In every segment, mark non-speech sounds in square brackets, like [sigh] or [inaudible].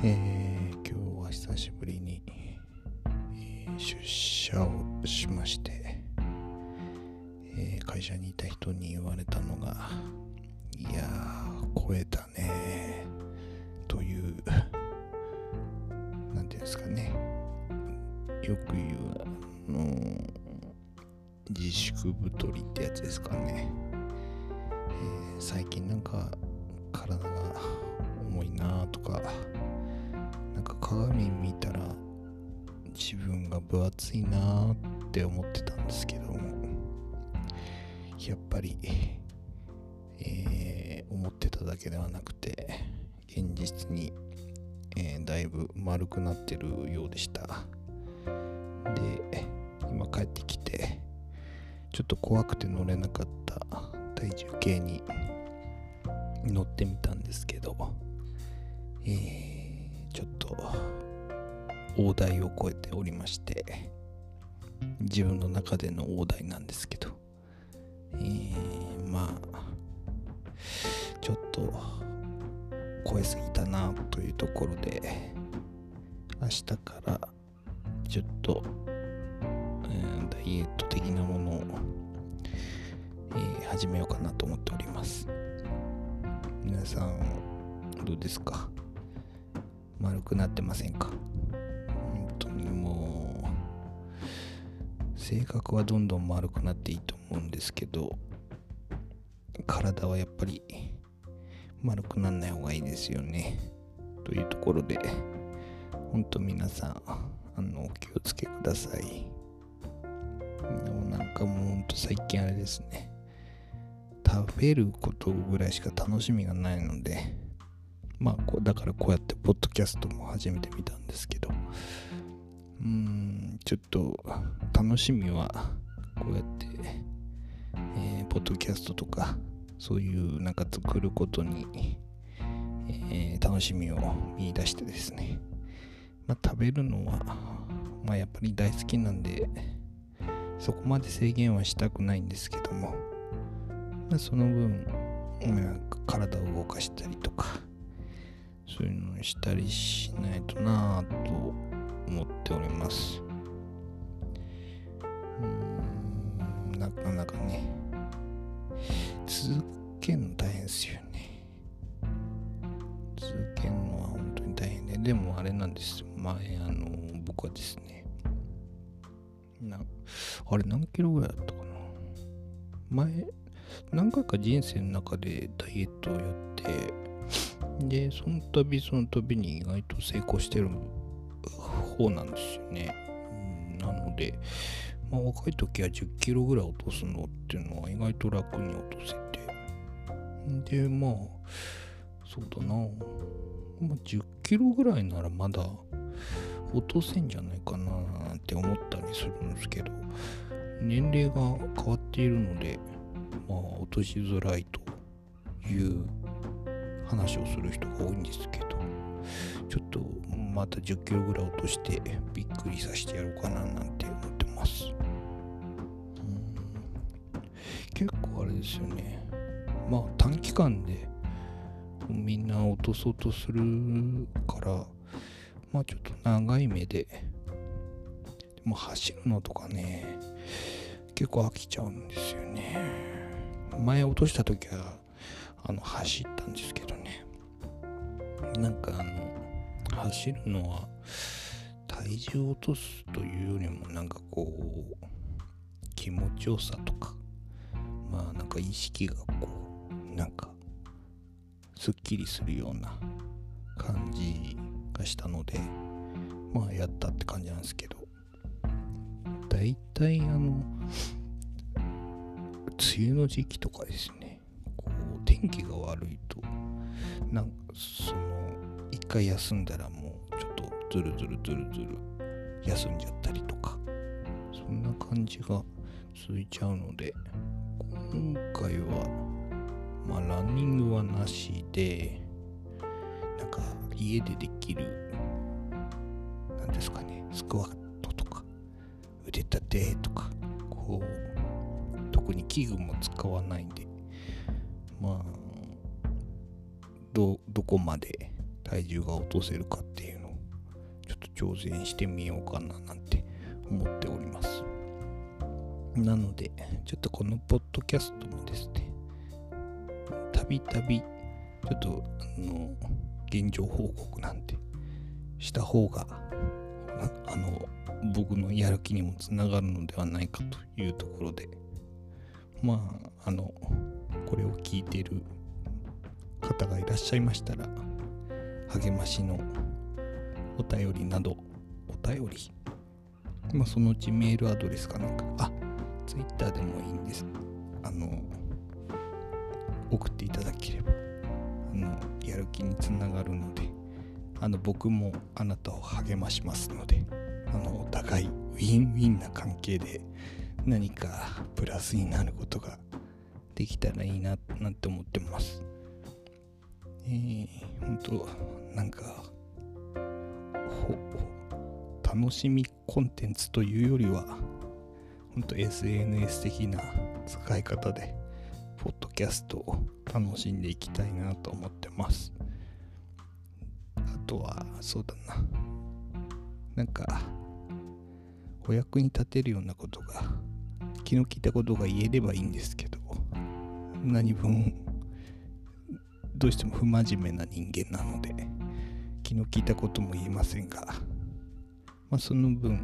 えー、今日は久しぶりに、えー、出社をしまして、えー、会社にいた人に言われたのがいやー超えたねという [laughs] 何ていうんですかね。よく言うあの自粛太りってやつですかね、え最近なんか体が重いなとか鏡見たら自分が分厚いなって思ってたんですけどもやっぱり、えー、思ってただけではなくて現実に、えー、だいぶ丸くなってるようでした。で今帰ってきてちょっと怖くて乗れなかった体重計に乗ってみたんですけどえー大台を超えておりまして自分の中での大台なんですけど、えー、まあちょっと超えすぎたなというところで明日からちょっと、えー、ダイエット的なものを、えー、始めようかなと思っております。皆さんどうですか？丸くなってませんか？本当にもう性格はどんどん丸くなっていいと思うんですけど体はやっぱり丸くならない方がいいですよね。というところで本当皆さんあのお気をつけください。でもなんかもうほんと最近あれですね。食べることぐらいしか楽しみがないのでまあだからこうやってポッドキャストも始めてみたんですけど。うーんちょっと楽しみはこうやって、えー、ポッドキャストとかそういうなんか作ることに、えー、楽しみを見出してですね、まあ、食べるのは、まあ、やっぱり大好きなんでそこまで制限はしたくないんですけども、まあ、その分、体を動かしたりとかそういうのにしたりしないとなぁと思っております。うんなかなかね。続けるの大変ですよね。続けるのは本当に大変で。でもあれなんですよ。前あの僕はですね。なあれ何キロぐらいだったかな。前何回か人生の中でダイエットをやってで、その度その度に意外と成功してる方なんですよね。なので、まあ、若い時は10キロぐらい落とすのっていうのは意外と楽に落とせて。で、まあ、そうだな。まあ、10キロぐらいならまだ落とせんじゃないかなって思ったりするんですけど、年齢が変わっているので、まあ、落としづらいという話をする人が多いんですけどちょっとまた10キロぐらい落としてびっくりさせてやろうかななんて思ってます。結構あれですよね。まあ短期間でみんな落とそうとするからまあちょっと長い目ででも走るのとかね結構飽きちゃうんですよね。前落とした時はあの走ったんですけどね。なんかあの走るのは体重を落とすというよりもなんかこう気持ちよさとかまあなんか意識がこうなんかすっきりするような感じがしたのでまあやったって感じなんですけど。大体あの梅雨の時期とかですね。天気が悪いと。なんかその一回休んだらもうちょっとズルズルズルズル休んじゃったりとか。そんな感じが続いちゃうので今回はまあランニングはなしでなんか家でできる何ですかねスクワットとか腕立てとかこう特に器具も使わないんでまあどどこまで体重が落とせるかっていうのをちょっと挑戦してみようかななんて思っております。なのでちょっとこのポッドキャストもですねたびたびちょっとあの現状報告なんてした方があの僕のやる気にもつながるのではないかというところでまああのこれを聞いている方がいらっしゃいましたら励ましのお便りなどお便り。まあそのうちメールアドレスかなんか。あツイッターでもいいんです。あの送っていただければ。あのやる気につながるので。あの僕もあなたを励ましますので。あのお互いウィンウィンな関係で何かプラスになることができたらいいななんて思ってます。えー、本当なんか楽しみコンテンツというよりは本当 SNS 的な使い方でポッドキャストを楽しんでいきたいなと思ってます。あとはそうだななんかお役に立てるようなことが気の利いたことが言えればいいんですけど何分どうしても不真面目な人間なので気の利いたことも言えませんが、まあ、その分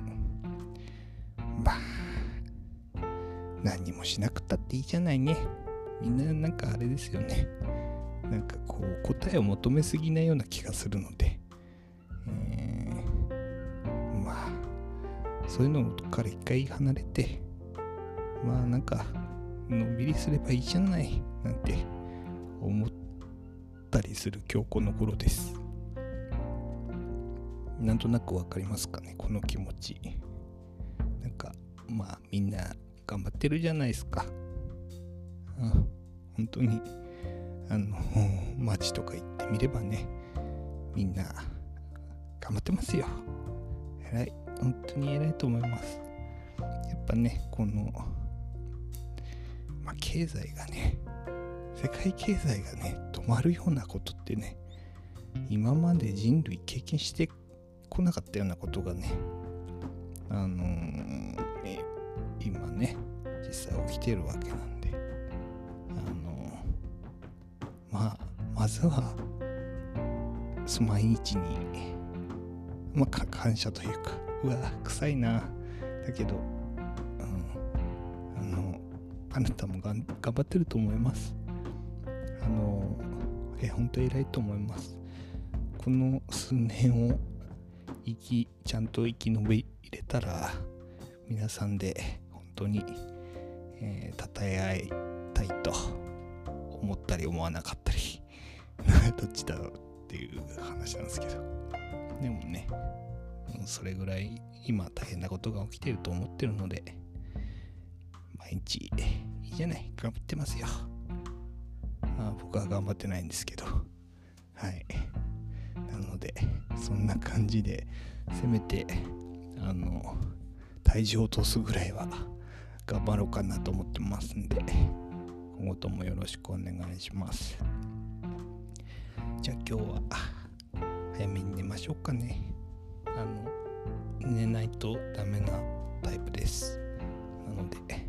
まあ何もしなくたっていいじゃないね。みんななんかあれですよね。なんかこう答えを求めすぎないような気がするので、えー、まあそういうのから一回離れてまあなんかのんびりすればいいじゃないなんて思ったりする今日この頃です。なんとなくわかりますかねこの気持ち。なんかまあみんな頑張ってるじゃないですか。うん本当にあの街とか行ってみればねみんな頑張ってますよ。偉い。本当に偉いと思います。やっぱねこの経済がね世界経済がね止まるようなことってね今まで人類経験してこなかったようなことがねあのー、今ね実際起きてるわけなんであのー、まあまずは毎日にまあ感謝というかうわ臭いな。だけどあなたもがん頑張ってると思います。あの、え、本当偉いと思います。この数年を生き、ちゃんと生き延びれたら、皆さんで本当に、えー、称え合いたいと思ったり思わなかったり、[laughs] どっちだろうっていう話なんですけど。でもね、それぐらい今大変なことが起きてると思ってるので、毎日いいじゃない。頑張ってますよ。あ僕は頑張ってないんですけど。はい。なのでそんな感じでせめてあの体重を落とすぐらいは頑張ろうかなと思ってますんで今後ともよろしくお願いします。じゃあ今日は早めに寝ましょうかね。あの寝ないとダメなタイプです。なので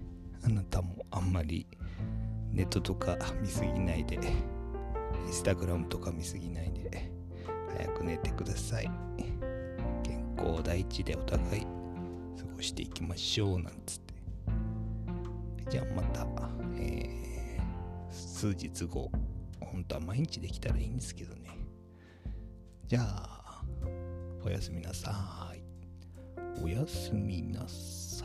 まりネットとか見すぎないで、インスタグラムとか見すぎないで、早く寝てください。健康第一でお互い過ごしていきましょう、なんつって。じゃあまた、えー、数日後、本当は毎日できたらいいんですけどね。じゃあ、おやすみなさい。おやすみなさい。